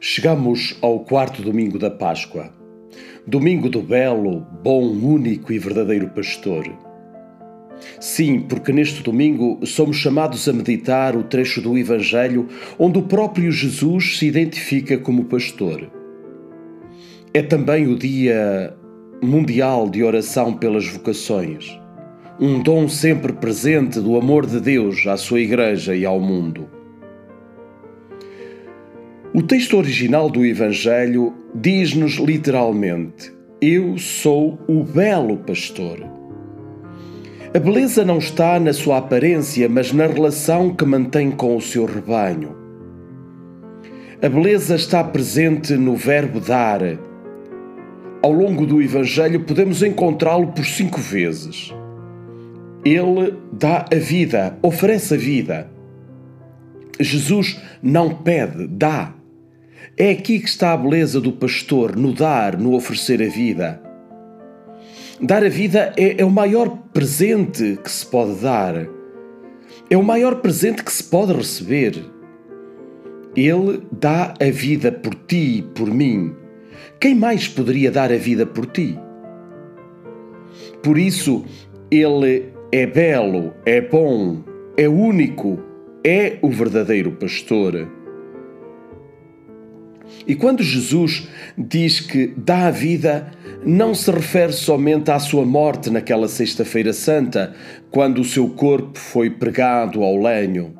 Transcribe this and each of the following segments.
Chegamos ao quarto domingo da Páscoa, domingo do belo, bom, único e verdadeiro pastor. Sim, porque neste domingo somos chamados a meditar o trecho do Evangelho onde o próprio Jesus se identifica como pastor. É também o Dia Mundial de Oração pelas Vocações, um dom sempre presente do amor de Deus à sua Igreja e ao mundo. O texto original do Evangelho diz-nos literalmente: Eu sou o belo pastor. A beleza não está na sua aparência, mas na relação que mantém com o seu rebanho. A beleza está presente no verbo dar. Ao longo do Evangelho podemos encontrá-lo por cinco vezes. Ele dá a vida, oferece a vida. Jesus não pede, dá. É aqui que está a beleza do pastor, no dar, no oferecer a vida. Dar a vida é, é, o maior presente que se pode dar. É o maior presente que se pode receber. Ele dá a vida por ti e por mim. Quem mais poderia dar a vida por ti? Por isso, ele é belo, é bom, é único, é o verdadeiro pastor. E quando Jesus diz que dá a vida, não se refere somente à sua morte naquela Sexta-feira Santa, quando o seu corpo foi pregado ao lenho.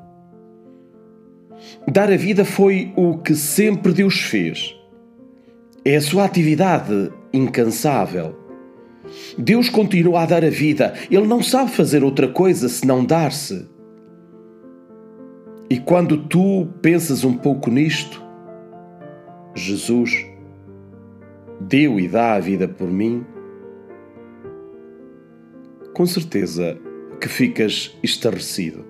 Dar a vida foi o que sempre Deus fez. É a sua atividade incansável. Deus continua a dar a vida, Ele não sabe fazer outra coisa senão dar-se. E quando tu pensas um pouco nisto, Jesus deu e dá a vida por mim, com certeza que ficas estarrecido.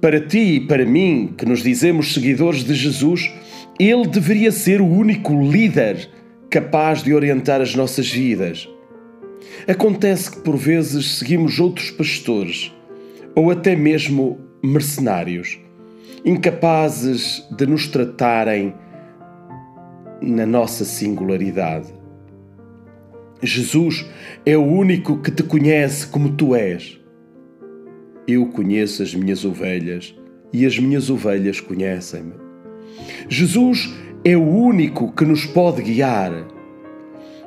Para ti e para mim, que nos dizemos seguidores de Jesus, ele deveria ser o único líder capaz de orientar as nossas vidas. Acontece que por vezes seguimos outros pastores ou até mesmo mercenários incapazes de nos tratarem na nossa singularidade. Jesus é o único que te conhece como tu és. Eu conheço as minhas ovelhas e as minhas ovelhas conhecem-me. Jesus é o único que nos pode guiar.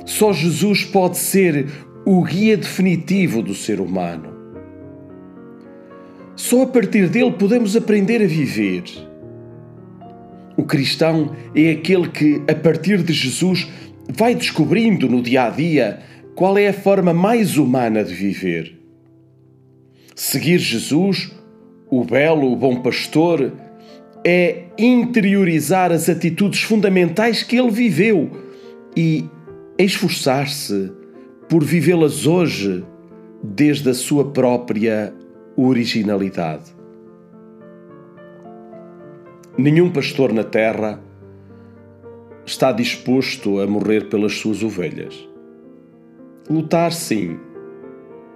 Só Jesus pode ser o guia definitivo do ser humano. Só a partir dele podemos aprender a viver. O cristão é aquele que, a partir de Jesus, vai descobrindo no dia a dia qual é a forma mais humana de viver. Seguir Jesus, o belo, o bom pastor, é interiorizar as atitudes fundamentais que ele viveu e esforçar-se por vivê-las hoje desde a sua própria originalidade. Nenhum pastor na terra está disposto a morrer pelas suas ovelhas. Lutar, sim,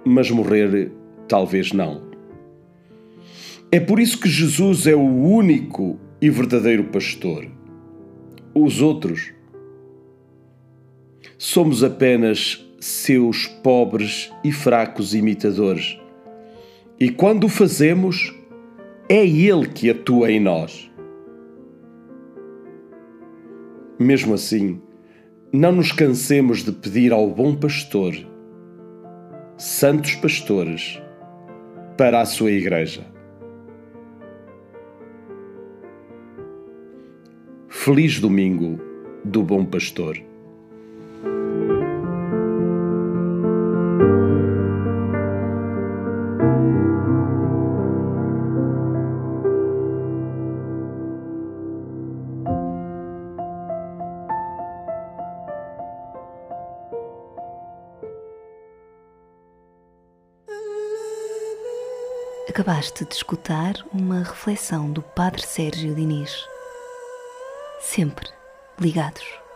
mas morrer, talvez não. É por isso que Jesus é o único e verdadeiro pastor. Os outros somos apenas seus pobres e fracos imitadores e quando o fazemos, é Ele que atua em nós. Mesmo assim, não nos cansemos de pedir ao bom pastor, santos pastores, para a sua igreja. Feliz domingo do bom pastor. Acabaste de escutar uma reflexão do Padre Sérgio Diniz. Sempre ligados.